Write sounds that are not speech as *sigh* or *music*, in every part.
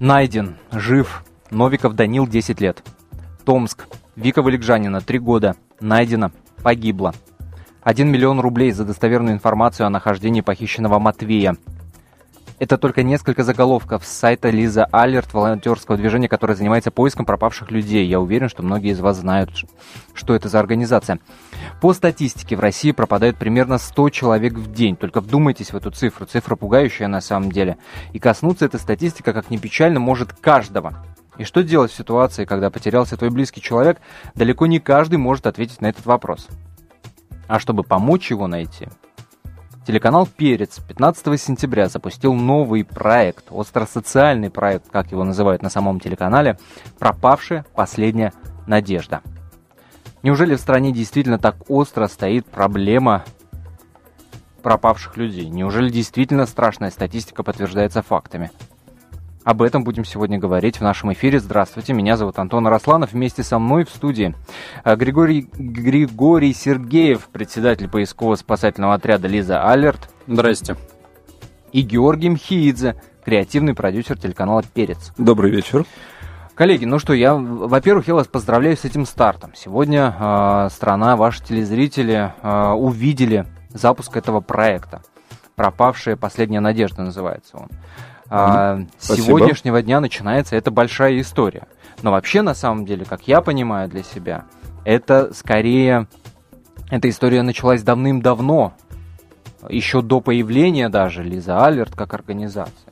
Найден, жив. Новиков Данил, 10 лет. Томск. Вика Валикжанина, 3 года. Найдена, погибла. 1 миллион рублей за достоверную информацию о нахождении похищенного Матвея. Это только несколько заголовков с сайта Лиза Алерт, волонтерского движения, которое занимается поиском пропавших людей. Я уверен, что многие из вас знают, что это за организация. По статистике в России пропадают примерно 100 человек в день. Только вдумайтесь в эту цифру. Цифра пугающая на самом деле. И коснуться эта статистика, как ни печально, может каждого. И что делать в ситуации, когда потерялся твой близкий человек, далеко не каждый может ответить на этот вопрос. А чтобы помочь его найти, Телеканал «Перец» 15 сентября запустил новый проект, остросоциальный проект, как его называют на самом телеканале, «Пропавшая последняя надежда». Неужели в стране действительно так остро стоит проблема пропавших людей? Неужели действительно страшная статистика подтверждается фактами? Об этом будем сегодня говорить в нашем эфире. Здравствуйте, меня зовут Антон Арасланов. Вместе со мной в студии э, Григорий, Григорий Сергеев, председатель поисково-спасательного отряда «Лиза Алерт». Здрасте. И Георгий Мхиидзе, креативный продюсер телеканала «Перец». Добрый вечер. Коллеги, ну что, я, во-первых, я вас поздравляю с этим стартом. Сегодня э, страна, ваши телезрители э, увидели запуск этого проекта. «Пропавшая последняя надежда» называется он. А, с сегодняшнего дня начинается эта большая история. Но вообще, на самом деле, как я понимаю для себя, это скорее... Эта история началась давным-давно, еще до появления даже Лиза Алерт как организации.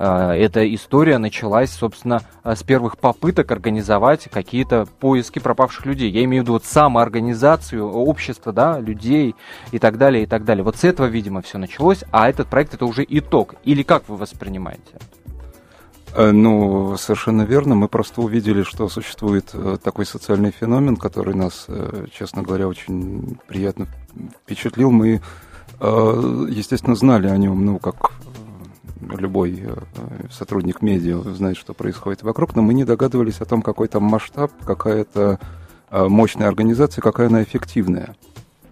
Э, эта история началась, собственно, э, с первых попыток организовать какие-то поиски пропавших людей. Я имею в виду вот самоорганизацию общества, да, людей и так далее, и так далее. Вот с этого, видимо, все началось, а этот проект это уже итог. Или как вы воспринимаете? Э, ну, совершенно верно. Мы просто увидели, что существует такой социальный феномен, который нас, честно говоря, очень приятно впечатлил. Мы, естественно, знали о нем, ну, как любой э, сотрудник медиа знает, что происходит вокруг, но мы не догадывались о том, какой там масштаб, какая-то э, мощная организация, какая она эффективная.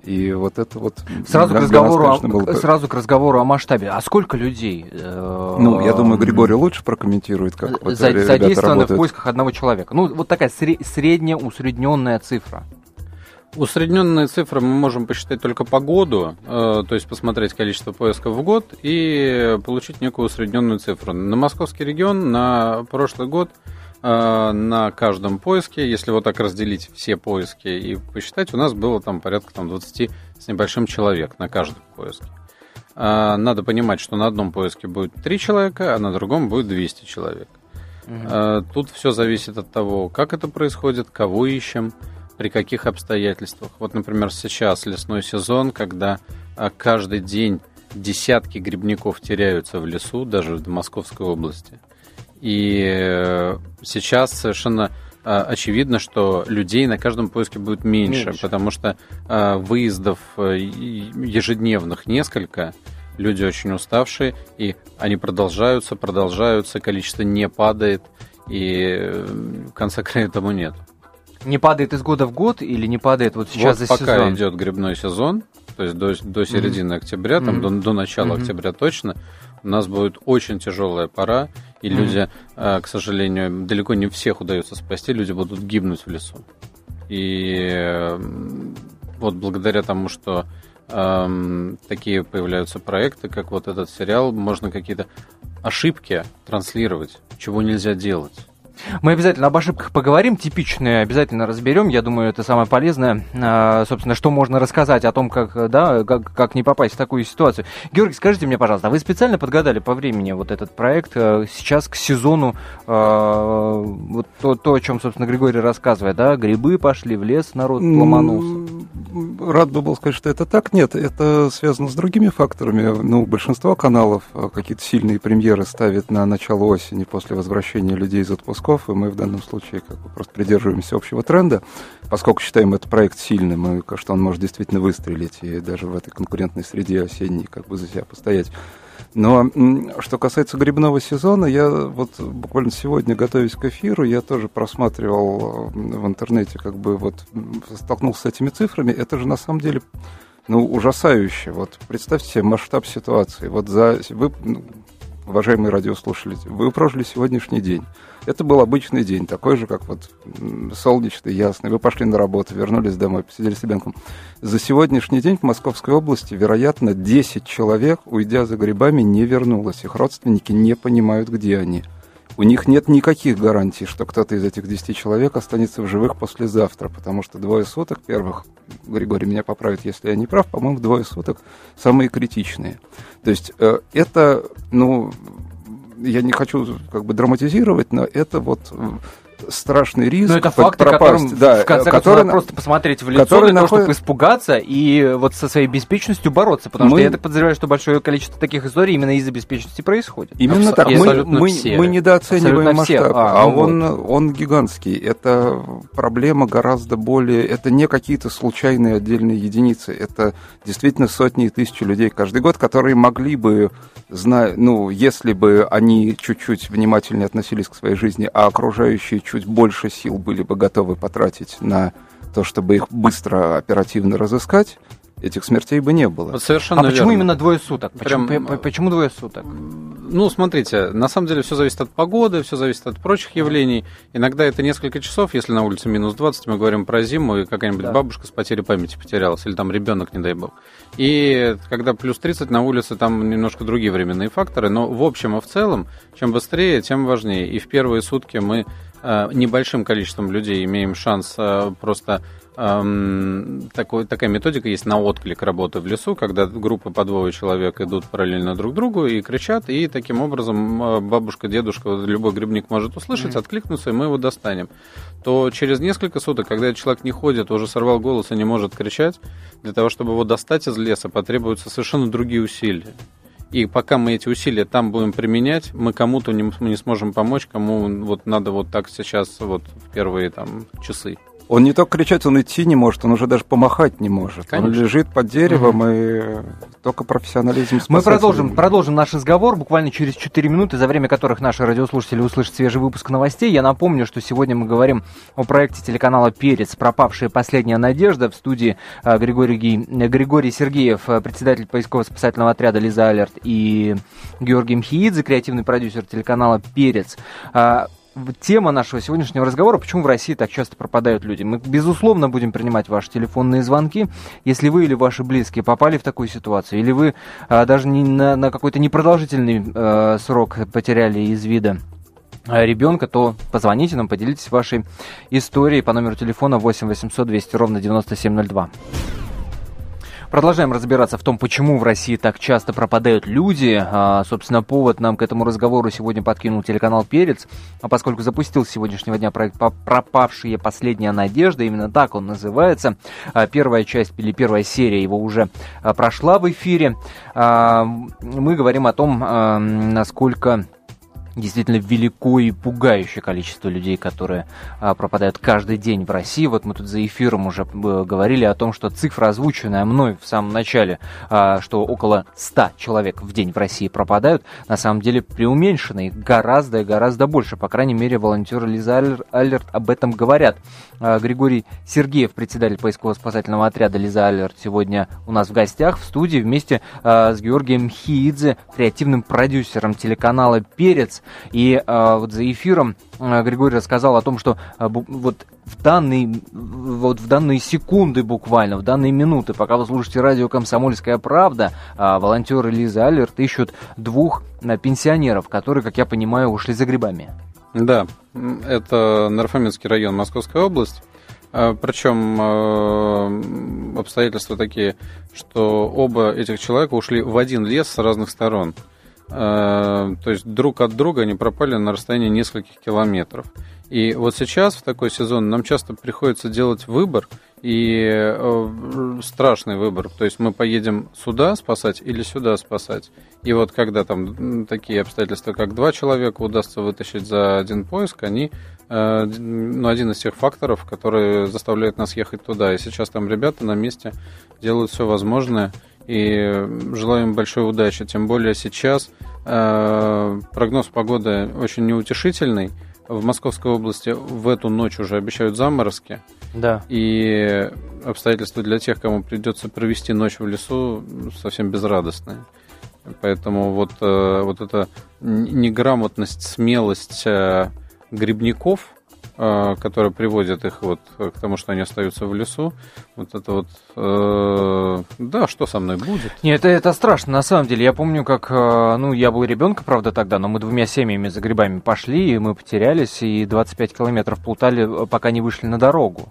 И вот это вот... Сразу, к разговору, нас, конечно, было... сразу к разговору о масштабе. А сколько людей? Э, ну, я думаю, Григорий лучше прокомментирует, как вот Задействованы в поисках одного человека. Ну, вот такая средняя усредненная цифра. Усредненные цифры мы можем посчитать только по году, э, то есть посмотреть количество поисков в год и получить некую усредненную цифру. На московский регион на прошлый год э, на каждом поиске, если вот так разделить все поиски и посчитать, у нас было там порядка там, 20 с небольшим человек на каждом поиске. Э, надо понимать, что на одном поиске будет 3 человека, а на другом будет 200 человек. Угу. Тут все зависит от того, как это происходит, кого ищем, при каких обстоятельствах. Вот, например, сейчас лесной сезон, когда а, каждый день десятки грибников теряются в лесу, даже в Московской области. И э, сейчас совершенно а, очевидно, что людей на каждом поиске будет меньше, меньше. потому что а, выездов э, ежедневных несколько, люди очень уставшие, и они продолжаются, продолжаются, количество не падает, и э, в конце края тому нет. Не падает из года в год или не падает вот сейчас вот за пока сезон? идет грибной сезон, то есть до, до середины mm-hmm. октября, там mm-hmm. до, до начала mm-hmm. октября точно, у нас будет очень тяжелая пора, и mm-hmm. люди, э, к сожалению, далеко не всех удается спасти, люди будут гибнуть в лесу. И вот благодаря тому, что э, такие появляются проекты, как вот этот сериал, можно какие-то ошибки транслировать, чего нельзя делать. Мы обязательно об ошибках поговорим, типичные обязательно разберем. Я думаю, это самое полезное. А, собственно, что можно рассказать о том, как, да, как, как не попасть в такую ситуацию. Георгий, скажите мне, пожалуйста, а вы специально подгадали по времени вот этот проект э, сейчас к сезону, а, вот то, то, о чем, собственно, Григорий рассказывает, да, грибы пошли в лес, народ ломанулся? Рад бы был сказать, что это так. Нет, это связано с другими факторами. Ну, большинство каналов э, какие-то сильные премьеры ставят на начало осени после возвращения людей из отпуска выпусков, и мы в данном случае как бы просто придерживаемся общего тренда, поскольку считаем этот проект сильным, и что он может действительно выстрелить, и даже в этой конкурентной среде осенней как бы за себя постоять. Но что касается грибного сезона, я вот буквально сегодня, готовясь к эфиру, я тоже просматривал в интернете, как бы вот столкнулся с этими цифрами. Это же на самом деле ну, ужасающе. Вот представьте себе масштаб ситуации. Вот за... Вы, ну, уважаемые радиослушатели, вы прожили сегодняшний день. Это был обычный день, такой же, как вот солнечный, ясный. Вы пошли на работу, вернулись домой, посидели с ребенком. За сегодняшний день в Московской области, вероятно, 10 человек, уйдя за грибами, не вернулось. Их родственники не понимают, где они. У них нет никаких гарантий, что кто-то из этих 10 человек останется в живых послезавтра, потому что двое суток первых, Григорий меня поправит, если я не прав, по-моему, двое суток самые критичные. То есть э, это, ну, я не хочу как бы драматизировать, но это вот страшный риск. Но это факты, пропасть, которым, да, в конце который, концов, надо просто посмотреть в лицо для того, находит... чтобы испугаться и вот со своей беспечностью бороться. Потому мы... что я так подозреваю, что большое количество таких историй именно из-за беспечности происходит. Именно так. Мы, мы, мы недооцениваем масштаб, а, а ну он, вот. он гигантский. Это проблема гораздо более... Это не какие-то случайные отдельные единицы. Это действительно сотни и тысячи людей каждый год, которые могли бы, зная, ну, если бы они чуть-чуть внимательнее относились к своей жизни, а окружающие чуть больше сил были бы готовы потратить на то, чтобы их быстро, оперативно разыскать, этих смертей бы не было. совершенно а верно. почему именно двое суток? Прям... Почему, почему двое суток? Ну, смотрите, на самом деле все зависит от погоды, все зависит от прочих явлений. Иногда это несколько часов, если на улице минус 20, мы говорим про зиму, и какая-нибудь да. бабушка с потерей памяти потерялась, или там ребенок, не дай бог. И когда плюс 30 на улице, там немножко другие временные факторы, но в общем и в целом, чем быстрее, тем важнее. И в первые сутки мы э, небольшим количеством людей имеем шанс э, просто эм, такой, такая методика есть на отклик работы в лесу, когда группа по двое человек идут параллельно друг другу и кричат, и таким образом э, бабушка, дедушка, любой грибник может услышать, mm-hmm. откликнуться, и мы его достанем. То через несколько суток, когда человек не ходит, уже сорвал голос и не может кричать, для того, чтобы его достать из леса, потребуются совершенно другие усилия. И пока мы эти усилия там будем применять, мы кому-то не, не сможем помочь, кому вот надо вот так сейчас вот в первые там часы. Он не только кричать, он идти не может, он уже даже помахать не может. Конечно. Он лежит под деревом, угу. и только профессионализм Мы продолжим, продолжим наш разговор буквально через 4 минуты, за время которых наши радиослушатели услышат свежий выпуск новостей. Я напомню, что сегодня мы говорим о проекте телеканала «Перец. Пропавшая последняя надежда». В студии а, Григорий, Григорий Сергеев, а, председатель поисково-спасательного отряда «Лиза Алерт» и Георгий Мхиидзе, креативный продюсер телеканала «Перец». Тема нашего сегодняшнего разговора, почему в России так часто пропадают люди. Мы, безусловно, будем принимать ваши телефонные звонки. Если вы или ваши близкие попали в такую ситуацию, или вы а, даже не на, на какой-то непродолжительный а, срок потеряли из вида а, ребенка, то позвоните нам, поделитесь вашей историей по номеру телефона 8 800 200 ровно 9702. Продолжаем разбираться в том, почему в России так часто пропадают люди. А, собственно, повод нам к этому разговору сегодня подкинул телеканал «Перец», а поскольку запустил с сегодняшнего дня проект «Пропавшие. Последняя надежда», именно так он называется. А, первая часть или первая серия его уже а, прошла в эфире. А, мы говорим о том, а, насколько действительно велико и пугающее количество людей, которые а, пропадают каждый день в России. Вот мы тут за эфиром уже э, говорили о том, что цифра, озвученная мной в самом начале, а, что около 100 человек в день в России пропадают, на самом деле преуменьшена и гораздо и гораздо больше. По крайней мере, волонтеры Лиза Алерт об этом говорят. А, Григорий Сергеев, председатель поисково-спасательного отряда Лиза Алерт, сегодня у нас в гостях в студии вместе а, с Георгием Хиидзе, креативным продюсером телеканала «Перец». И э, вот за эфиром э, Григорий рассказал о том, что э, вот в данные, вот в данные секунды буквально, в данные минуты, пока вы слушаете радио «Комсомольская правда», волонтеры Лиза Алерт ищут двух пенсионеров, которые, как я понимаю, ушли за грибами. Да, это Нарфаминский район, Московская область. Причем обстоятельства такие, что оба этих человека ушли в один лес с разных сторон. Э, то есть друг от друга они пропали на расстоянии нескольких километров. И вот сейчас, в такой сезон, нам часто приходится делать выбор, и э, страшный выбор. То есть мы поедем сюда спасать или сюда спасать. И вот когда там такие обстоятельства, как два человека удастся вытащить за один поиск, они э, ну, один из тех факторов, которые заставляют нас ехать туда. И сейчас там ребята на месте делают все возможное, и желаю им большой удачи. Тем более сейчас э, прогноз погоды очень неутешительный. В Московской области в эту ночь уже обещают заморозки. Да. И обстоятельства для тех, кому придется провести ночь в лесу, совсем безрадостные. Поэтому вот, э, вот эта неграмотность, смелость э, грибников, э, которая приводит их вот к тому, что они остаются в лесу, вот это вот, э, да, что со мной будет? Нет, это, это страшно, на самом деле. Я помню, как, ну, я был ребенком, правда, тогда, но мы двумя семьями за грибами пошли, и мы потерялись, и 25 километров плутали, пока не вышли на дорогу.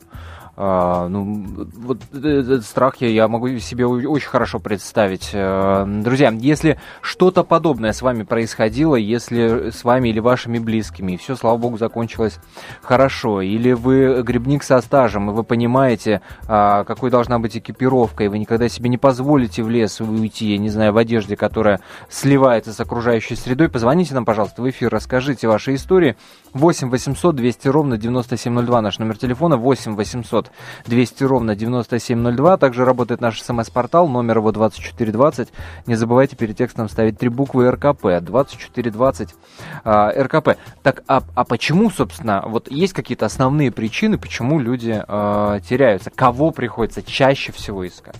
А, ну, вот этот страх я, я могу себе очень хорошо представить. А, друзья, если что-то подобное с вами происходило, если с вами или вашими близкими, и все, слава богу, закончилось хорошо, или вы грибник со стажем, и вы понимаете, а, какой должна быть экипировка, и вы никогда себе не позволите в лес уйти, я не знаю, в одежде, которая сливается с окружающей средой, позвоните нам, пожалуйста, в эфир, расскажите ваши истории. 8 800 200 ровно 9702 наш номер телефона, 8 800 200 ровно 9702. Также работает наш смс-портал, номер его 2420. Не забывайте перед текстом ставить три буквы РКП, 2420 а, РКП. Так, а, а почему, собственно, вот есть какие-то основные причины, почему люди а, теряются? Кого приходится чаще всего искать?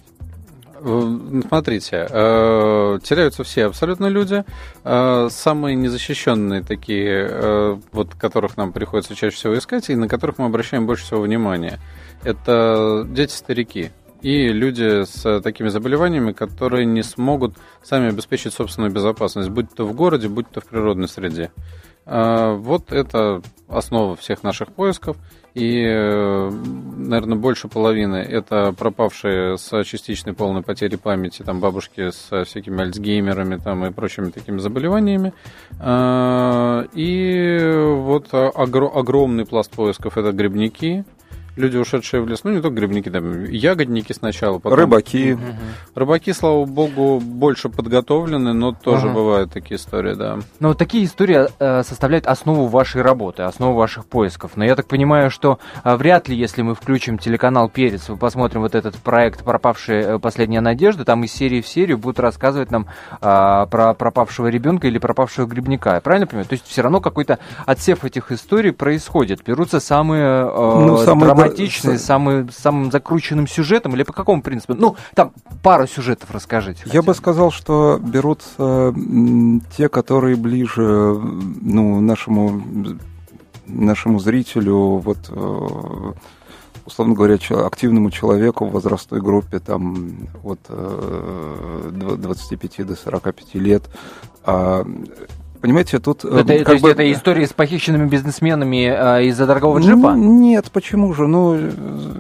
Э, смотрите, э, теряются все абсолютно люди. Э, самые незащищенные такие, вот которых нам приходится чаще всего искать, и на которых мы обращаем больше всего внимания, это дети-старики и люди с такими заболеваниями, которые не смогут сами обеспечить собственную безопасность, будь то в городе, будь то в природной среде. Вот это основа всех наших поисков. И, э, наверное, больше половины это пропавшие с частичной полной потерей памяти, там бабушки с всякими альцгеймерами там, и прочими такими заболеваниями. А, и вот огромный пласт поисков это грибники, люди, ушедшие в лес, ну не только грибники, там ягодники сначала, потом... Рыбаки. Угу. Рыбаки, слава богу, больше подготовлены, но тоже ага. бывают такие истории, да. Но вот такие истории э, составляют основу вашей работы, основу ваших поисков. Но я так понимаю, что э, вряд ли, если мы включим телеканал «Перец», мы посмотрим вот этот проект «Пропавшая э, последняя надежда», там из серии в серию будут рассказывать нам э, про пропавшего ребенка или пропавшего грибника. Я правильно понимаю? То есть все равно какой-то отсев этих историй происходит. Берутся самые, э, ну, самые драматичный, с... самый, самым закрученным сюжетом или по какому принципу? Ну, там пару сюжетов расскажите. Я бы сказал, что берут э, те, которые ближе ну, нашему, нашему зрителю, вот, э, условно говоря, активному человеку в возрастной группе там, от э, 25 до 45 лет. А Понимаете, тут... Э, это, то есть бы... это история с похищенными бизнесменами э, из-за дорогого джипа? Ну, нет, почему же? Ну,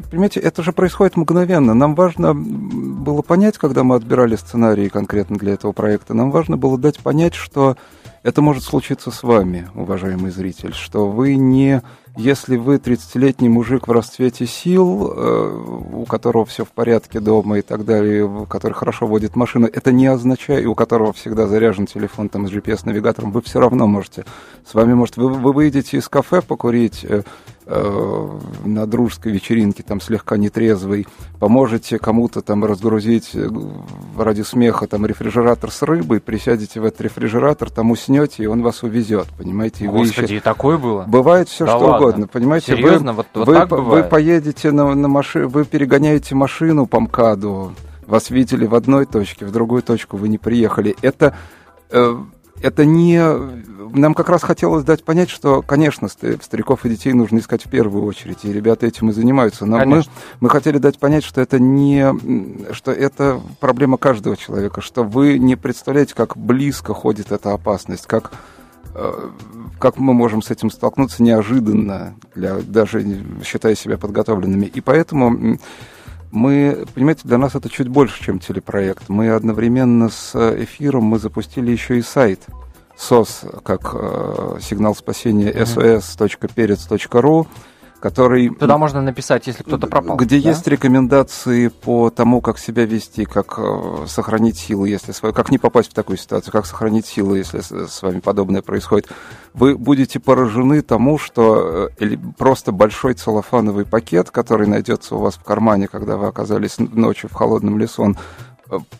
понимаете, это же происходит мгновенно. Нам важно было понять, когда мы отбирали сценарии конкретно для этого проекта, нам важно было дать понять, что это может случиться с вами, уважаемый зритель, что вы не если вы 30-летний мужик в расцвете сил, э, у которого все в порядке дома и так далее, который хорошо водит машину, это не означает, и у которого всегда заряжен телефон там с GPS-навигатором, вы все равно можете. С вами может, вы, вы выйдете из кафе покурить, э, на дружеской вечеринке, там слегка нетрезвый, поможете кому-то там разгрузить э, ради смеха там рефрижератор с рыбой, присядете в этот рефрижератор, там уснете, и он вас увезет, понимаете? И Господи, еще... и такое было? Бывает все, да что ладно. угодно, понимаете? Серьезно? Вы, вот, вот вы, так бывает? вы поедете на, на машине, вы перегоняете машину по МКАДу, вас видели в одной точке, в другую точку вы не приехали. Это э, это не... Нам как раз хотелось дать понять, что, конечно, стариков и детей нужно искать в первую очередь, и ребята этим и занимаются. Но мы, мы хотели дать понять, что это не... что это проблема каждого человека, что вы не представляете, как близко ходит эта опасность, как э, как мы можем с этим столкнуться неожиданно, для, даже считая себя подготовленными. И поэтому мы, понимаете, для нас это чуть больше, чем телепроект. Мы одновременно с эфиром мы запустили еще и сайт SOS, как э, сигнал спасения mm-hmm. sos.perец.ru, который... Туда можно написать, если кто-то пропал. Где да? есть рекомендации по тому, как себя вести, как э, сохранить силы, если свой, как не попасть в такую ситуацию, как сохранить силы, если с вами подобное происходит. Вы будете поражены тому, что э, просто большой целлофановый пакет, который найдется у вас в кармане, когда вы оказались ночью в холодном лесу, он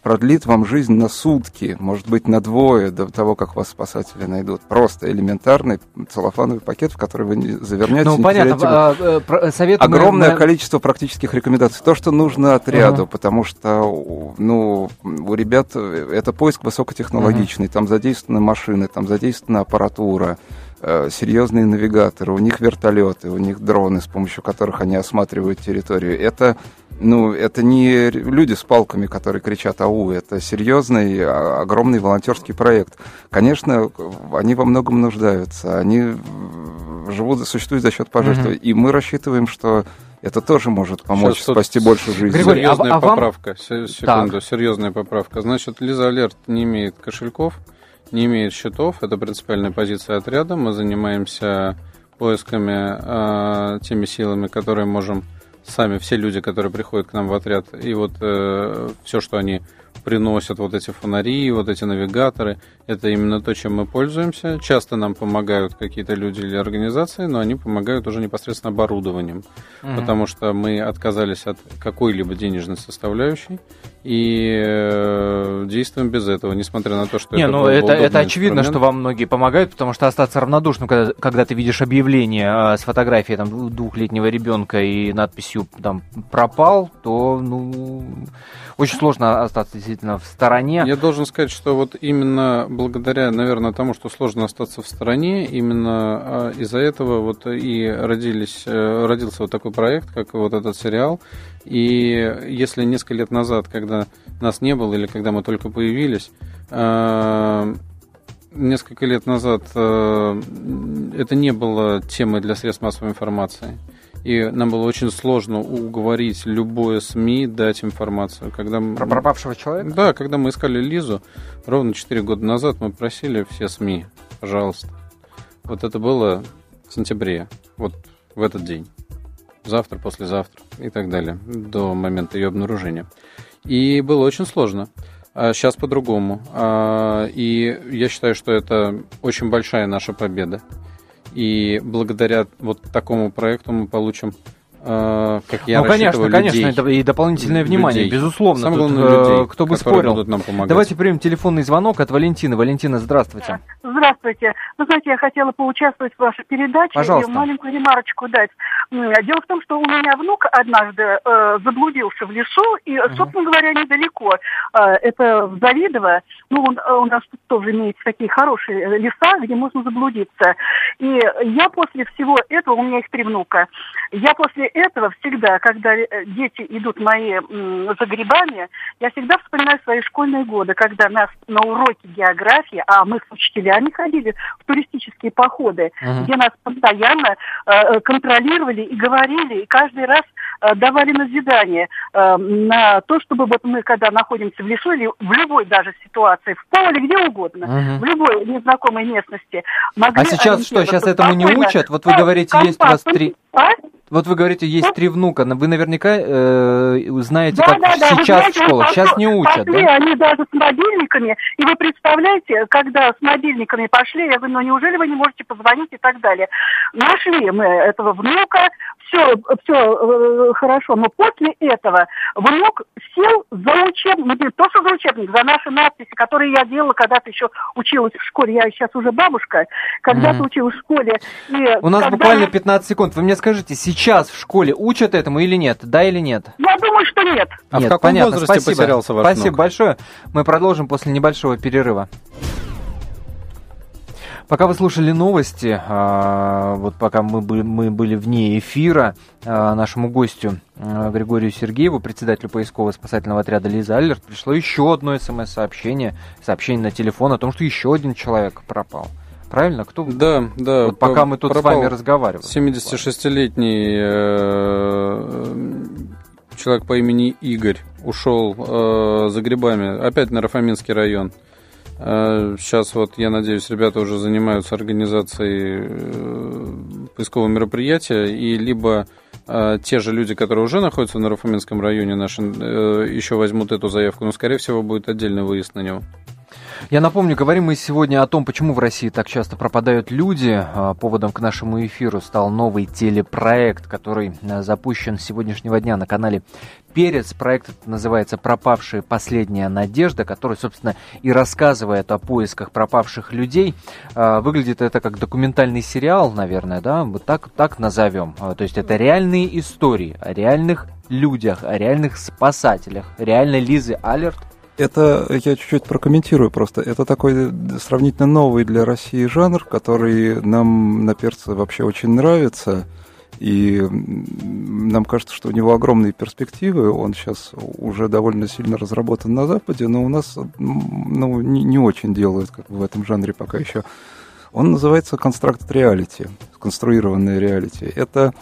продлит вам жизнь на сутки, может быть, на двое до того, как вас спасатели найдут. Просто элементарный целлофановый пакет, в который вы завернете. Ну, понятно. А, а, совет Огромное мы... количество практических рекомендаций. То, что нужно отряду, uh-huh. потому что, ну, у ребят это поиск высокотехнологичный. Uh-huh. Там задействованы машины, там задействована аппаратура э, серьезные навигаторы, у них вертолеты, у них дроны, с помощью которых они осматривают территорию. Это ну, это не люди с палками, которые кричат «Ау», это серьезный, а, огромный волонтерский проект. Конечно, они во многом нуждаются, они живут, существуют за счет пожертвований, mm-hmm. и мы рассчитываем, что это тоже может помочь Сейчас спасти больше жизней. Григорий, серьезная а, а поправка, вам... секунду, так. серьезная поправка. Значит, Лиза Алерт не имеет кошельков, не имеет счетов, это принципиальная позиция отряда. Мы занимаемся поисками э, теми силами, которые можем сами все люди, которые приходят к нам в отряд, и вот э, все, что они приносят, вот эти фонари, вот эти навигаторы, это именно то, чем мы пользуемся. Часто нам помогают какие-то люди или организации, но они помогают уже непосредственно оборудованием, mm-hmm. потому что мы отказались от какой-либо денежной составляющей и э, действуем без этого, несмотря на то, что Не, это ну это, это очевидно, что вам многие помогают, потому что остаться равнодушным, когда, когда ты видишь объявление э, с фотографией там, двухлетнего ребенка и надписью там пропал, то ну очень сложно остаться действительно в стороне. Я должен сказать, что вот именно благодаря, наверное, тому, что сложно остаться в стороне, именно а, из-за этого вот и родились, э, родился вот такой проект, как вот этот сериал. И если несколько лет назад, когда нас не было или когда мы только появились, а, несколько лет назад э, это не было темой для средств массовой информации и нам было очень сложно уговорить любое СМИ дать информацию. Когда Про пропавшего человека? Да, когда мы искали Лизу, ровно 4 года назад мы просили все СМИ, пожалуйста. Вот это было в сентябре, вот в этот день. Завтра, послезавтра и так далее, до момента ее обнаружения. И было очень сложно. А сейчас по-другому. А, и я считаю, что это очень большая наша победа. И благодаря вот такому проекту мы получим э, как я ну, конечно, людей, конечно, и дополнительное внимание, людей. безусловно. Самое главное, тут, э, людей, кто бы спорил. Нам Давайте примем телефонный звонок от Валентины. Валентина, здравствуйте. Здравствуйте. Вы знаете, я хотела поучаствовать в вашей передаче Пожалуйста. и маленькую ремарочку дать. Дело в том, что у меня внук однажды э, заблудился в лесу, и, собственно говоря, недалеко. Э, это в Завидово. Ну, он, э, у нас тут тоже имеются такие хорошие э, леса, где можно заблудиться. И я после всего этого, у меня их три внука, я после этого всегда, когда э, дети идут мои м, за грибами, я всегда вспоминаю свои школьные годы, когда нас на уроке географии, а мы с учителями ходили в туристические походы, uh где нас постоянно э, контролировали и говорили, и каждый раз э, давали назидание э, на то, чтобы вот мы, когда находимся в лесу или в любой даже ситуации, в поле, где угодно, uh в любой незнакомой местности, могли... А сейчас что, сейчас этому не учат? Вот вы говорите, есть у вас три... А? Вот вы говорите, есть три внука, вы наверняка э, знаете, да, как да, да. сейчас знаете, в школах. Сейчас не учат, пошли, да? Они даже с мобильниками. И вы представляете, когда с мобильниками пошли, я говорю, ну неужели вы не можете позвонить и так далее. Нашли мы этого внука, все, все э, хорошо, но после этого внук сел за учебник, не то, что за учебник, за наши надписи, которые я делала когда-то еще училась в школе. Я сейчас уже бабушка, когда-то mm. училась в школе. И У нас когда... буквально 15 секунд. Вы мне скажите, сейчас в школе учат этому или нет? Да или нет? Я думаю, что нет. А нет, в каком понятно. возрасте Спасибо. потерялся ваш Спасибо внук? большое. Мы продолжим после небольшого перерыва. Пока вы слушали новости, а, вот пока мы были, мы были вне эфира, а, нашему гостю а, Григорию Сергееву, председателю поискового спасательного отряда Лиза Аллерт, пришло еще одно смс-сообщение, сообщение на телефон о том, что еще один человек пропал. Правильно? Кто? Да, да. Вот пока мы тут с вами разговаривали. 76-летний э, человек по имени Игорь ушел э, за грибами, опять на Рафаминский район. Сейчас вот, я надеюсь, ребята уже занимаются организацией э, поискового мероприятия, и либо э, те же люди, которые уже находятся в Нарафаминском районе, наши, э, еще возьмут эту заявку, но, скорее всего, будет отдельный выезд на него. Я напомню, говорим мы сегодня о том, почему в России так часто пропадают люди. А, поводом к нашему эфиру стал новый телепроект, который а, запущен с сегодняшнего дня на канале Перец. Проект называется «Пропавшая последняя надежда», который, собственно, и рассказывает о поисках пропавших людей. А, выглядит это как документальный сериал, наверное, да, вот так, так назовем. То есть это реальные истории о реальных людях, о реальных спасателях. Реально Лизы Алерт это я чуть-чуть прокомментирую просто. Это такой сравнительно новый для России жанр, который нам на перце вообще очень нравится. И нам кажется, что у него огромные перспективы. Он сейчас уже довольно сильно разработан на Западе, но у нас ну, не, не очень делают как в этом жанре пока еще. Он называется Constructed Reality, сконструированная реалити. Это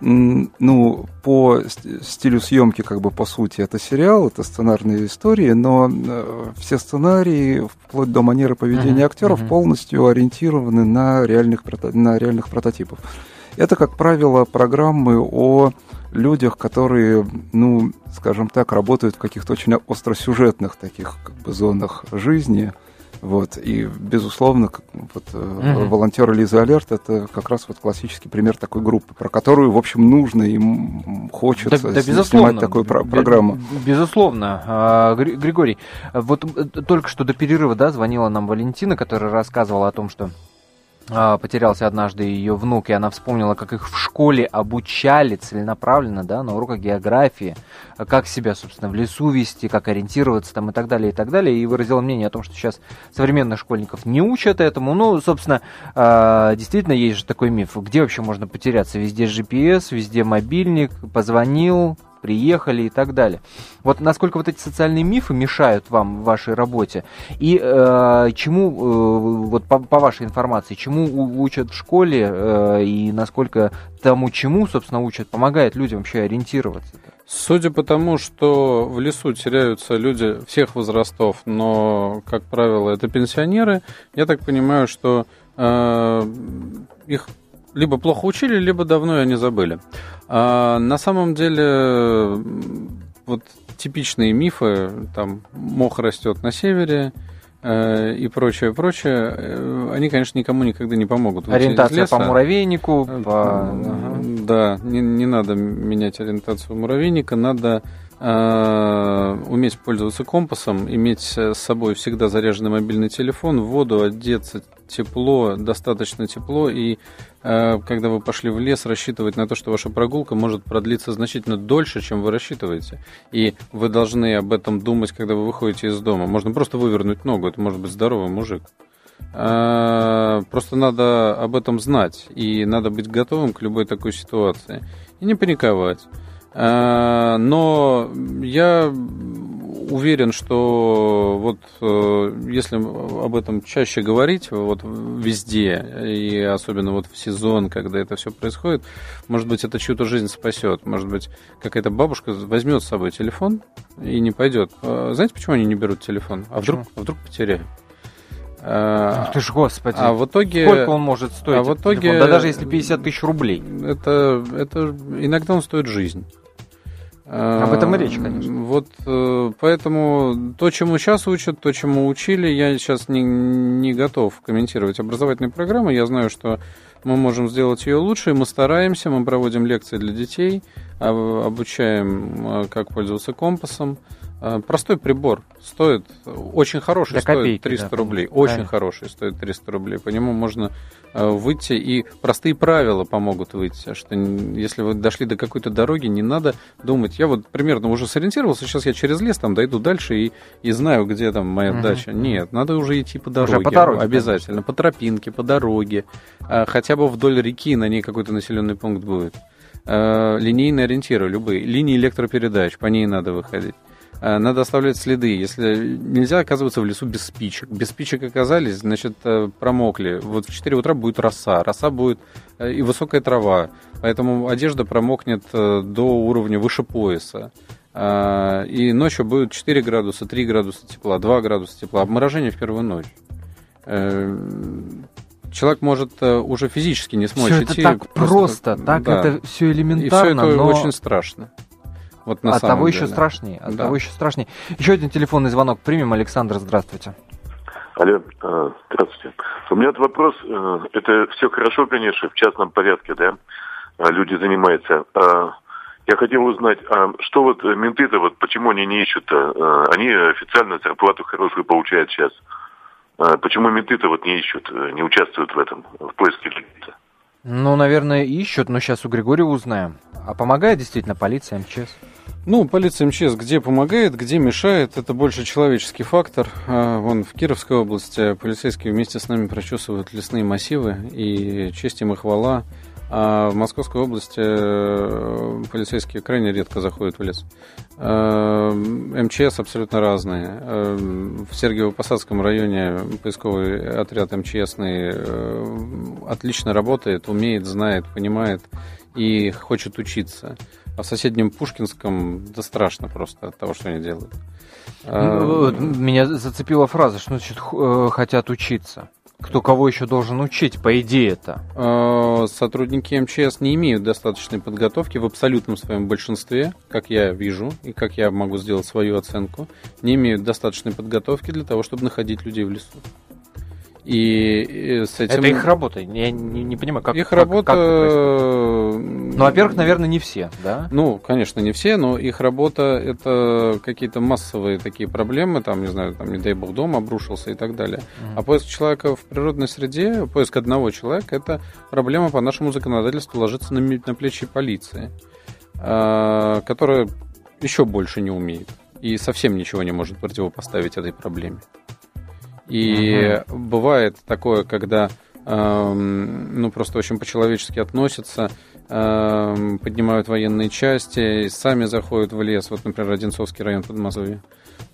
ну, по стилю съемки, как бы по сути, это сериал, это сценарные истории, но э, все сценарии, вплоть до манеры поведения uh-huh, актеров, uh-huh. полностью ориентированы на реальных, на реальных прототипов. Это, как правило, программы о людях, которые, ну, скажем так, работают в каких-то очень остросюжетных таких как бы, зонах жизни – вот, и, безусловно, вот, угу. волонтеры Лиза Алерт это как раз вот классический пример такой группы, про которую, в общем, нужно им хочется да, да, снимать такую про- программу. Безусловно. А, Григорий, вот только что до перерыва да, звонила нам Валентина, которая рассказывала о том, что потерялся однажды ее внук, и она вспомнила, как их в школе обучали целенаправленно, да, на уроках географии, как себя, собственно, в лесу вести, как ориентироваться там и так далее, и так далее, и выразила мнение о том, что сейчас современных школьников не учат этому. Ну, собственно, а, действительно, есть же такой миф, где вообще можно потеряться? Везде GPS, везде мобильник, позвонил, приехали и так далее. Вот насколько вот эти социальные мифы мешают вам в вашей работе и э, чему, э, вот по, по вашей информации, чему учат в школе э, и насколько тому, чему, собственно, учат, помогает людям вообще ориентироваться? Судя по тому, что в лесу теряются люди всех возрастов, но, как правило, это пенсионеры, я так понимаю, что э, их либо плохо учили, либо давно они забыли. А, на самом деле, вот типичные мифы, там, мох растет на севере, э, и прочее, прочее, э, они, конечно, никому никогда не помогут. Ориентация по муравейнику, э, по... Да, не, не надо менять ориентацию муравейника, надо уметь пользоваться компасом, иметь с собой всегда заряженный мобильный телефон, в воду одеться тепло, достаточно тепло, и э, когда вы пошли в лес, рассчитывать на то, что ваша прогулка может продлиться значительно дольше, чем вы рассчитываете. И вы должны об этом думать, когда вы выходите из дома. Можно просто вывернуть ногу, это может быть здоровый мужик. Э, просто надо об этом знать, и надо быть готовым к любой такой ситуации. И не паниковать. Э, но я уверен, что вот э, если об этом чаще говорить, вот везде, и особенно вот в сезон, когда это все происходит, может быть, это чью-то жизнь спасет. Может быть, какая-то бабушка возьмет с собой телефон и не пойдет. Э, знаете, почему они не берут телефон? А вдруг, а вдруг потеряют? Ах ты ж, господи. А в итоге... Сколько он может стоить? А в итоге... Да даже если 50 тысяч рублей. Это, это иногда он стоит жизнь. Об этом и речь, конечно. Вот э, поэтому то, чему сейчас учат, то, чему учили, я сейчас не, не готов комментировать образовательные программы. Я знаю, что мы можем сделать ее лучше, и мы стараемся, мы проводим лекции для детей, обучаем, э, как пользоваться компасом. Э, простой прибор стоит, очень хороший, До стоит копейки, 300 да, рублей. Очень да. хороший, стоит 300 рублей. По нему можно э, выйти, и простые правила помогут выйти. Что если вы дошли до какой-то дороги, не надо думать. Я вот примерно уже сориентировался, сейчас я через лес там дойду дальше и, и знаю, где там моя угу. дача. Нет, надо уже идти по дороге. Уже по дороге обязательно, конечно. по тропинке, по дороге. А, хотя бы вдоль реки на ней какой-то населенный пункт будет. А, линейные ориентиры любые. Линии электропередач, по ней надо выходить. Э, надо оставлять следы. Если нельзя оказываться в лесу без спичек. Без спичек оказались, значит, э, промокли. Вот в 4 утра будет роса. Роса будет э, и высокая трава. Поэтому одежда промокнет до уровня выше пояса. И ночью будет 4 градуса, 3 градуса тепла, 2 градуса тепла. Обморожение в первую ночь. Человек может уже физически не смочь все идти. Это так просто, так да. это все элементарно. И все это но... очень страшно. Вот на от того деле. еще страшнее. От да. того еще страшнее. Еще один телефонный звонок примем. Александр, здравствуйте. Алло, э, здравствуйте. У меня вопрос, э, это все хорошо, конечно, в частном порядке, да, э, люди занимаются. Я хотел узнать, а что вот менты-то, вот почему они не ищут-то? Они официально зарплату хорошую получают сейчас. Почему менты-то вот не ищут, не участвуют в этом, в поиске людей-то? Ну, наверное, ищут, но сейчас у Григория узнаем. А помогает действительно полиция, МЧС? Ну, полиция МЧС где помогает, где мешает, это больше человеческий фактор. А, вон в Кировской области полицейские вместе с нами прочесывают лесные массивы, и честь им и хвала. А в Московской области э, полицейские крайне редко заходят в лес. А, МЧС абсолютно разные. А, в Сергиево-Посадском районе поисковый отряд МЧСный э, отлично работает, умеет, знает, понимает и хочет учиться. А в соседнем Пушкинском да просто от того, что они делают. Ну, меня зацепила фраза, что значит э, хотят учиться. Кто кого еще должен учить, по идее это? А, сотрудники МЧС не имеют достаточной подготовки в абсолютном своем большинстве, как я вижу, и как я могу сделать свою оценку, не имеют достаточной подготовки для того, чтобы находить людей в лесу. И с этим... Это их работа. Я не, не понимаю, как Их как, работа... Как ну, во-первых, наверное, не все, да? Ну, конечно, не все, но их работа это какие-то массовые такие проблемы, там, не знаю, там, не дай бог, дом обрушился и так далее. Uh-huh. А поиск человека в природной среде, поиск одного человека, это проблема по нашему законодательству ложится на, на плечи полиции, а, которая еще больше не умеет и совсем ничего не может противопоставить этой проблеме. И угу. бывает такое, когда эм, ну просто очень по-человечески относятся, эм, поднимают военные части, сами заходят в лес, вот, например, Одинцовский район Подмосковья.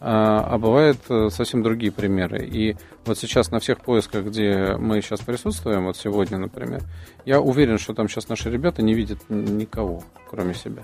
А, а бывают э, совсем другие примеры. И вот сейчас на всех поисках, где мы сейчас присутствуем, вот сегодня, например, я уверен, что там сейчас наши ребята не видят никого, кроме себя.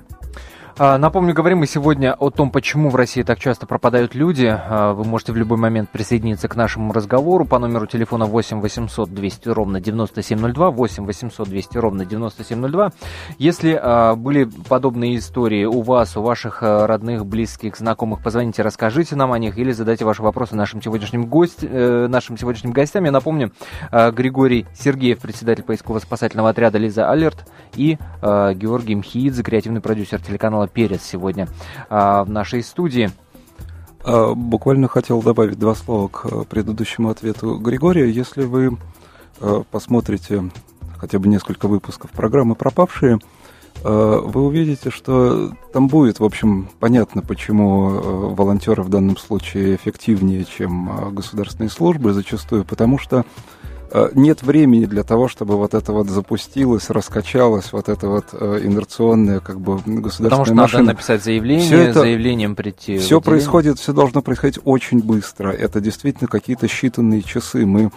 А, напомню, говорим мы сегодня о том, почему в России так часто пропадают люди. А, вы можете в любой момент присоединиться к нашему разговору по номеру телефона 8 800 200 ровно 9702, 8 800 200 ровно 9702. Если а, были подобные истории у вас, у ваших родных, близких, знакомых, позвоните, расскажите нам о них или задайте ваши вопросы нашим сегодняшним, гость, э, нашим сегодняшним гостям. Я напомню, Григорий Сергеев, председатель поисково-спасательного отряда «Лиза Алерт» и Георгий Мхиидзе, креативный продюсер телеканала Перец сегодня а, в нашей студии. А, буквально хотел добавить два слова к э, предыдущему ответу Григория. Если вы э, посмотрите хотя бы несколько выпусков программы «Пропавшие», э, вы увидите, что там будет, в общем, понятно, почему волонтеры в данном случае эффективнее, чем государственные службы зачастую, потому что нет времени для того, чтобы вот это вот запустилось, раскачалось, вот это вот э, инерционное как бы государственная Потому что машина. надо написать заявление, все это, заявлением прийти. Все происходит, все должно происходить очень быстро. Это действительно какие-то считанные часы. Мы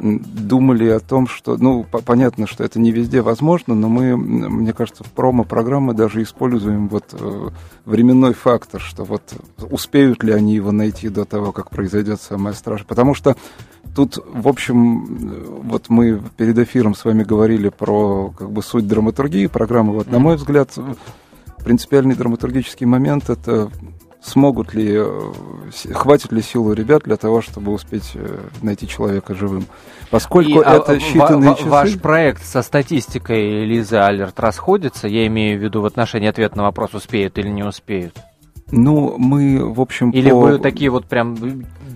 думали о том, что, ну, понятно, что это не везде возможно, но мы, мне кажется, в промо-программы даже используем вот э, временной фактор, что вот успеют ли они его найти до того, как произойдет самое страшное. Потому что Тут, в общем, вот мы перед эфиром с вами говорили про как бы суть драматургии программы. Вот, на мой взгляд, принципиальный драматургический момент это смогут ли, э, хватит ли силы ребят для того, чтобы успеть э, найти человека живым. Поскольку И, а, это а, считанные часы... Ваш проект со статистикой Лизы Алерт расходится, я имею в виду в отношении ответа на вопрос, успеют или не успеют? Ну, мы, в общем, Или по... вы такие вот прям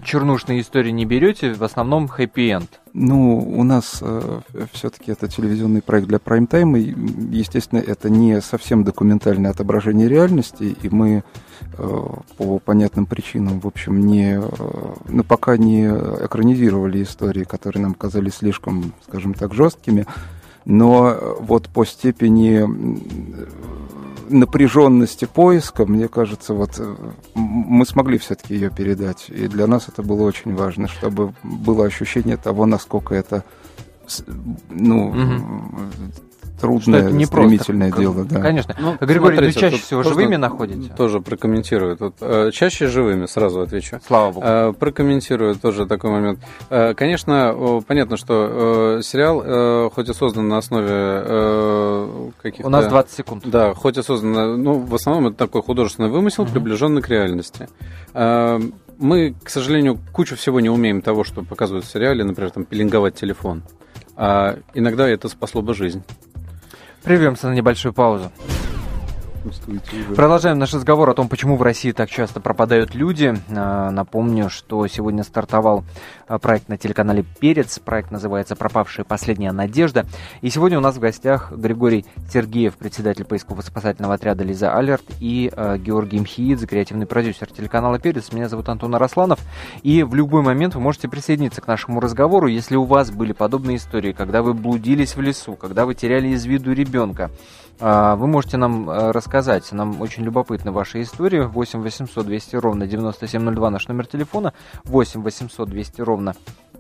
чернушные истории не берете, в основном хэппи-энд? Ну, у нас э, все-таки это телевизионный проект для прайм-тайма, и, естественно, это не совсем документальное отображение реальности, и мы э, по понятным причинам, в общем, не, э, ну, пока не экранизировали истории, которые нам казались слишком, скажем так, жесткими, но вот по степени напряженности поиска, мне кажется, вот э, мы смогли все-таки ее передать. И для нас это было очень важно, чтобы было ощущение того, насколько это ну, угу трудное, что это не стремительное просто, дело. Да. Конечно. Ну, Григорий, смотрите, вы чаще всего живыми находите? Тоже прокомментирую. Тут, э, чаще живыми, сразу отвечу. Слава богу. Э, прокомментирую тоже такой момент. Э, конечно, понятно, что сериал, хоть и создан на основе каких-то... У нас 20 секунд. Да, хоть и создан, ну, в основном это такой художественный вымысел, угу. приближенный к реальности мы, к сожалению, кучу всего не умеем того, что показывают в сериале, например, там, пеленговать телефон. А иногда это спасло бы жизнь. Прервемся на небольшую паузу. Продолжаем наш разговор о том, почему в России так часто пропадают люди. А, напомню, что сегодня стартовал а, проект на телеканале «Перец». Проект называется «Пропавшая последняя надежда». И сегодня у нас в гостях Григорий Сергеев, председатель поисково-спасательного отряда «Лиза Алерт» и а, Георгий Мхиидзе, креативный продюсер телеканала «Перец». Меня зовут Антон Арасланов. И в любой момент вы можете присоединиться к нашему разговору, если у вас были подобные истории, когда вы блудились в лесу, когда вы теряли из виду ребенка. Вы можете нам рассказать рассказать. Нам очень любопытны ваши истории. 8 800 200 ровно 9702 наш номер телефона. 8 800 200 ровно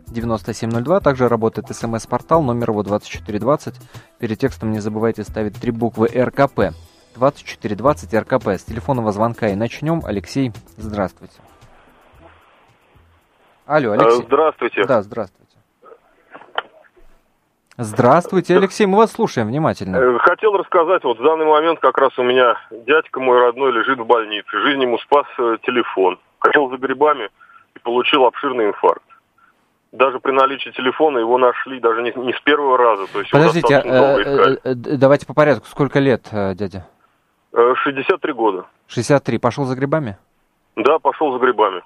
9702. Также работает смс-портал, номер его 2420. Перед текстом не забывайте ставить три буквы РКП. 2420 РКП. С телефонного звонка и начнем. Алексей, здравствуйте. Алло, Алексей. Здравствуйте. Да, здравствуйте. Здравствуйте, Алексей, мы вас слушаем внимательно. Э, хотел рассказать, вот в данный момент как раз у меня дядька мой родной лежит в больнице. Жизнь ему спас э, телефон. Хотел за грибами и получил обширный инфаркт. Даже при наличии телефона его нашли даже не, не с первого раза. То есть Подождите, э, э, давайте по порядку. Сколько лет, дядя? 63 года. 63. Пошел за грибами? Да, пошел за грибами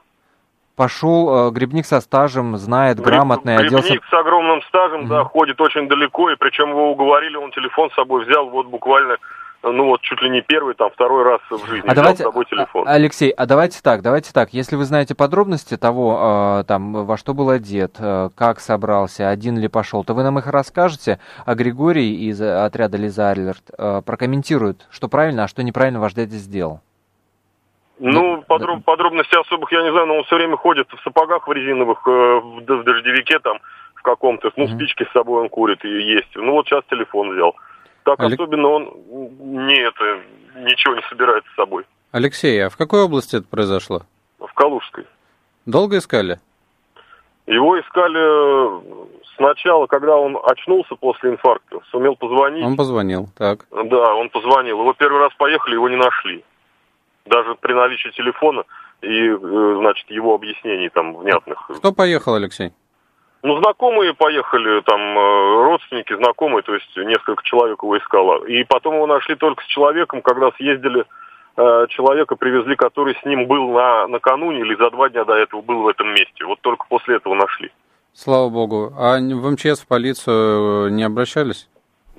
пошел э, грибник со стажем, знает, грамотный, грибник оделся... Грибник с огромным стажем, mm-hmm. да, ходит очень далеко, и причем его уговорили, он телефон с собой взял, вот буквально ну вот чуть ли не первый, там второй раз в жизни а взял давайте, с собой телефон. А, Алексей, а давайте так, давайте так, если вы знаете подробности того, э, там, во что был одет, э, как собрался, один ли пошел, то вы нам их расскажете, а Григорий из отряда Лиза Арлерт э, прокомментирует, что правильно, а что неправильно ваш дядя сделал. Ну, подроб, подробностей особых я не знаю, но он все время ходит в сапогах в резиновых, э, в, в дождевике там, в каком-то, ну, спички с собой он курит и есть. Ну, вот сейчас телефон взял. Так Алек... особенно он не это, ничего не собирает с собой. Алексей, а в какой области это произошло? В Калужской. Долго искали? Его искали сначала, когда он очнулся после инфаркта, сумел позвонить. Он позвонил, так. Да, он позвонил. Его первый раз поехали, его не нашли даже при наличии телефона и, э, значит, его объяснений там внятных. Кто поехал, Алексей? Ну, знакомые поехали, там, э, родственники, знакомые, то есть несколько человек его искало. И потом его нашли только с человеком, когда съездили, э, человека привезли, который с ним был на, накануне или за два дня до этого был в этом месте. Вот только после этого нашли. Слава богу. А в МЧС, в полицию не обращались?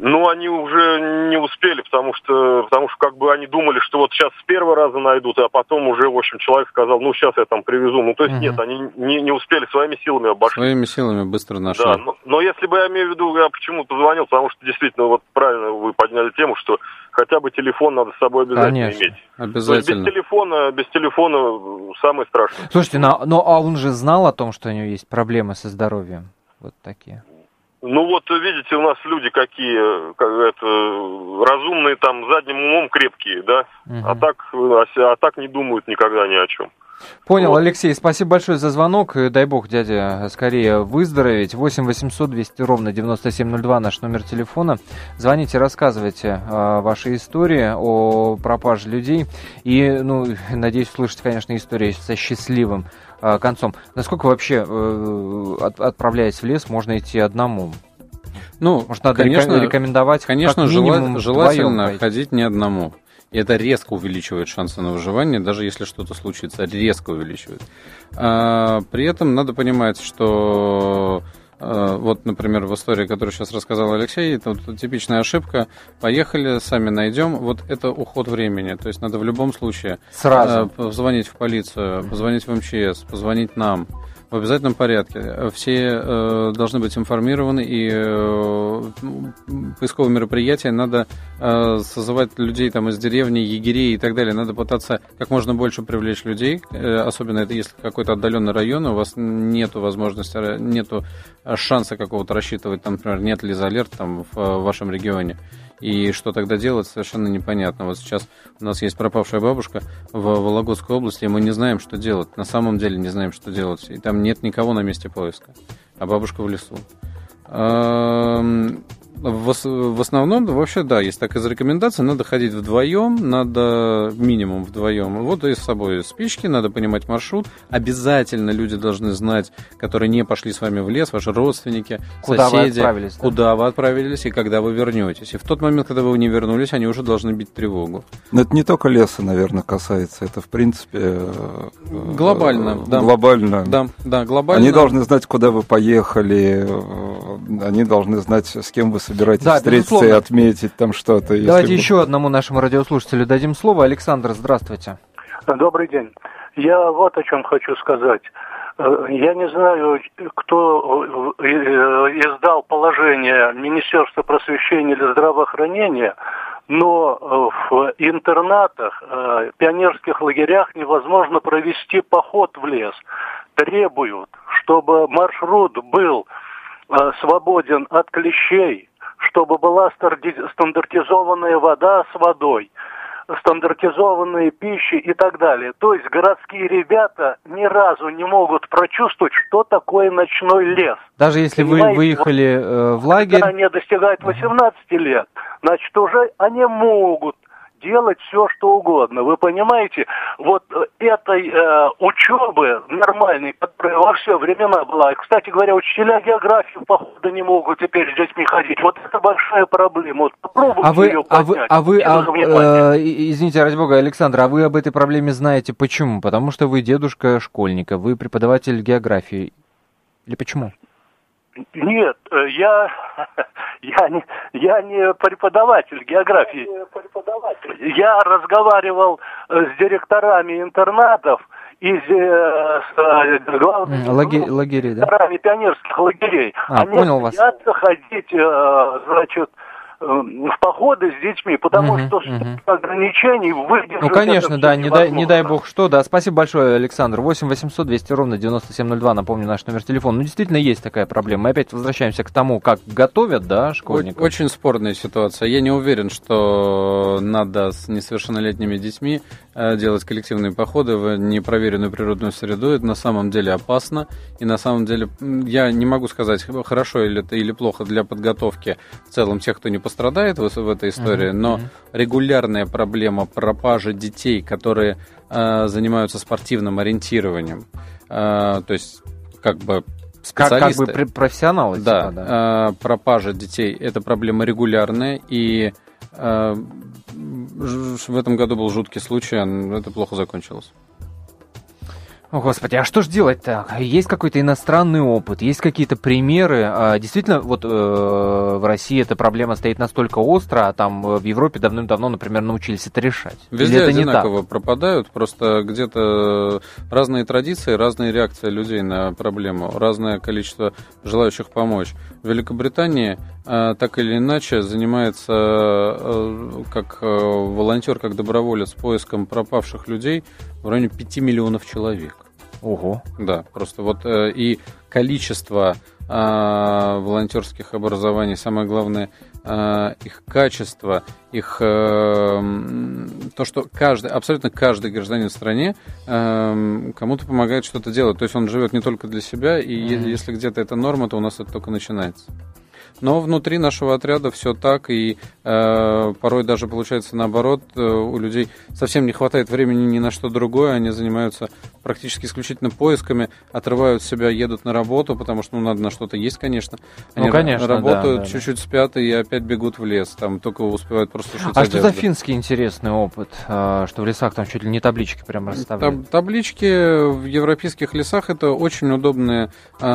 Ну, они уже не успели, потому что, потому что как бы они думали, что вот сейчас с первого раза найдут, а потом уже, в общем, человек сказал, ну, сейчас я там привезу. Ну, то есть угу. нет, они не, не успели своими силами обошли. Своими силами быстро нашли. Да, но, но если бы я имею в виду, я почему позвонил, потому что действительно, вот правильно вы подняли тему, что хотя бы телефон надо с собой обязательно Конечно, иметь. Обязательно. То есть без телефона, без телефона самое страшное. Слушайте, но, но а он же знал о том, что у него есть проблемы со здоровьем. Вот такие. Ну вот видите, у нас люди какие, как это, разумные там задним умом крепкие, да, угу. а так, а, а так не думают никогда ни о чем. Понял, вот. Алексей, спасибо большое за звонок. Дай бог, дядя, скорее выздороветь. 8 800 200 ровно 9702 наш номер телефона. Звоните, рассказывайте э, ваши истории о пропаже людей. И, ну, *laughs* надеюсь, услышать, конечно, истории со счастливым э, концом. Насколько вообще, э, от, отправляясь в лес, можно идти одному? Ну, Может, надо конечно, рекомендовать Конечно, минимум желательно ходить не одному. И это резко увеличивает шансы на выживание, даже если что-то случится, резко увеличивает. А, при этом надо понимать, что вот, например, в истории, которую сейчас рассказал Алексей, это вот типичная ошибка. Поехали, сами найдем. Вот это уход времени. То есть надо в любом случае сразу а, позвонить в полицию, позвонить в МЧС, позвонить нам в обязательном порядке. Все э, должны быть информированы, и э, поисковые мероприятия надо э, созывать людей там из деревни, егерей и так далее. Надо пытаться как можно больше привлечь людей, э, особенно это если какой-то отдаленный район, у вас нет возможности, нету шанса какого-то рассчитывать, там, например, нет ли алерт там в, в вашем регионе. И что тогда делать, совершенно непонятно. Вот сейчас у нас есть пропавшая бабушка в Вологодской области, и мы не знаем, что делать. На самом деле не знаем, что делать. И там нет никого на месте поиска, а бабушка в лесу. В, в основном, вообще, да, есть такая рекомендация, надо ходить вдвоем, надо минимум вдвоем. Вот и с собой спички, надо понимать маршрут. Обязательно люди должны знать, которые не пошли с вами в лес, ваши родственники, куда соседи, вы отправились, да? куда вы отправились и когда вы вернетесь. И в тот момент, когда вы не вернулись, они уже должны бить тревогу. Но это не только леса, наверное, касается, это, в принципе... э, Глобально, э, да. Глобально. Да, да, глобально. Они должны знать, куда вы поехали, э, они должны знать, с кем вы собираетесь Да, встретиться и отметить там что-то. Давайте еще одному нашему радиослушателю дадим слово. Александр, здравствуйте. Добрый день. Я вот о чем хочу сказать. Э, Я не знаю, кто э, э, издал положение Министерства просвещения или здравоохранения, но в интернатах, пионерских лагерях невозможно провести поход в лес. Требуют, чтобы маршрут был свободен от клещей, чтобы была стандартизованная вода с водой, стандартизованные пищи и так далее. То есть городские ребята ни разу не могут прочувствовать, что такое ночной лес. Даже если вы Понимаете, выехали э, в Когда лагерь, они достигают 18 лет, значит, уже они могут делать все, что угодно. Вы понимаете, вот э, этой э, учебы нормальной, которая во все времена была. Кстати говоря, учителя географии походу не могут теперь с детьми ходить. Вот это большая проблема. Вот попробуйте а вы, ее а вы, поднять. а вы, а, Через внимание. э, извините, ради бога, Александр, а вы об этой проблеме знаете почему? Потому что вы дедушка школьника, вы преподаватель географии. Или почему? Нет, э, я, *laughs* я, не, я не преподаватель географии. Я разговаривал э, с директорами интернатов и с, э, с, главными М, лаге- лагерей, да? директорами пионерских лагерей. А, Они понял вас. ходить, значит, в походы с детьми, потому Мгм, что с ограничений выдержать Ну, конечно, это да, не дай, не дай бог что. Да, спасибо большое, Александр. 8 800 200 ровно 9702, напомню, наш номер телефона. Ну, действительно, есть такая проблема. Мы опять возвращаемся к тому, как готовят, да, школьников. Очень спорная ситуация. Я не уверен, что надо с несовершеннолетними детьми э, делать коллективные походы в непроверенную природную среду. Это на самом деле опасно. И на самом деле я не могу сказать, хорошо или это или плохо для подготовки в целом тех, кто не пострадает в, в этой истории, Мгм, но мгм. регулярная проблема пропажи детей, которые э, занимаются спортивным ориентированием, э, то есть как бы Как, как специалисты. бы пр- профессионалы, Да, типа, да. э, пропажа детей – это проблема регулярная, и э, в этом году был жуткий случай, это плохо закончилось. О, Господи, а что ж делать-то? Есть какой-то иностранный опыт, есть какие-то примеры. А, Действительно, вот э, в России эта проблема стоит настолько остро, а там э, в Европе давным-давно, например, научились это решать. Везде Или это не так? одинаково пропадают, просто где-то разные традиции, разные реакции людей на проблему, разное количество желающих помочь. В Великобритании э, так или иначе занимается э, как э, волонтер, как доброволец поиском пропавших людей в районе 5 миллионов человек. Ого. Да, просто вот э, и количество э, волонтерских образований, самое главное, э, их качество, их э, то, что каждый, абсолютно каждый гражданин в стране э, кому-то помогает что-то делать. То есть он живет не только для себя, и Мгм. если где-то это норма, то у нас это только начинается. Но внутри нашего отряда все так, и э, порой даже получается наоборот, э, у людей совсем не хватает времени ни на что другое, они занимаются практически исключительно поисками, отрывают себя, едут на работу, потому что ну, надо на что-то есть, конечно. Ну, Они конечно, да, работают, да, да. чуть-чуть спят и опять бегут в лес, там только успевают просто А что за одежду. финский интересный опыт, а, что в лесах там чуть ли не таблички прям расставляют? Таб- таблички в европейских лесах это очень удобное э,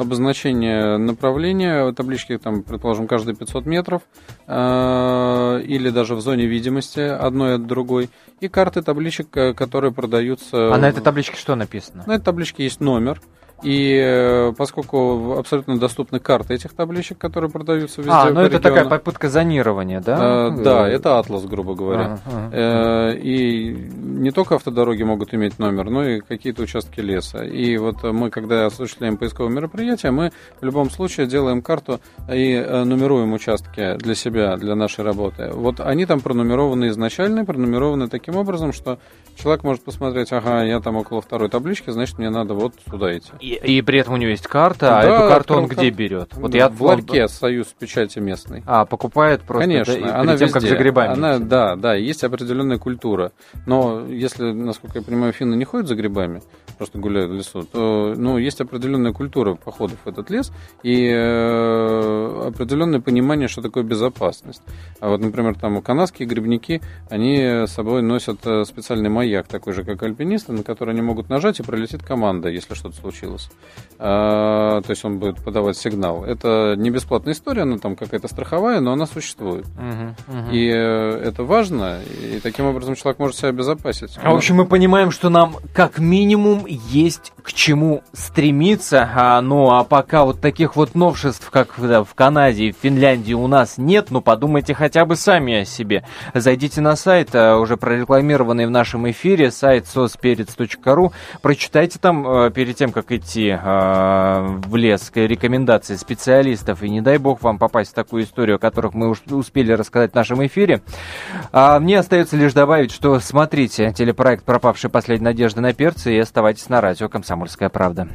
обозначение направления. Таблички там, предположим, каждые 500 метров э, или даже в зоне видимости одной от другой. И карты табличек, э, которые продаются. А на этой табличке что написано? На этой табличке есть номер. И э, поскольку абсолютно доступны карты этих табличек, которые продаются везде А, ну это такая попытка зонирования, да? э, да, это атлас, грубо говоря. Э, И не только автодороги могут иметь номер, но и какие-то участки леса. И вот мы, когда осуществляем поисковые мероприятия, мы в любом случае делаем карту и нумеруем участки для себя, для нашей работы. Вот они там пронумерованы изначально, пронумерованы таким образом, что человек может посмотреть, ага, я там около второй таблички, значит, мне надо вот сюда идти. И, и при этом у него есть карта, Да, а эту карту он где берет? Вот Да, я в ларьке Союз печати местный. А, покупает просто Конечно, да, она тем, везде. как за грибами. Она, идти. да, да, есть определенная культура. Но если, насколько я понимаю, финны не ходят за грибами, просто гуляют в лесу, то ну, есть определенная культура походов в этот лес и э, определенное понимание, что такое безопасность. А вот, например, там канадские грибники, они с собой носят э, специальный маяк, такой же, как альпинисты, на который они могут нажать, и пролетит команда, если что-то случилось. А, то есть он будет подавать сигнал. Это не бесплатная история, она там какая-то страховая, но она существует. Мгм, мгм. И э, это важно, и таким образом человек может себя обезопасить. А, В общем, мы понимаем, что нам как минимум есть к чему стремиться. А, ну, а пока вот таких вот новшеств, как да, в Канаде и в Финляндии у нас нет, ну, подумайте хотя бы сами о себе. Зайдите на сайт, а, уже прорекламированный в нашем эфире, сайт sospirits.ru. Прочитайте там э, перед тем, как идти э, в лес, к- рекомендации специалистов. И не дай бог вам попасть в такую историю, о которых мы уж успели рассказать в нашем эфире. А мне остается лишь добавить, что смотрите телепроект «Пропавшая последняя надежда на перца» и оставайтесь на радио «Комсомольская правда».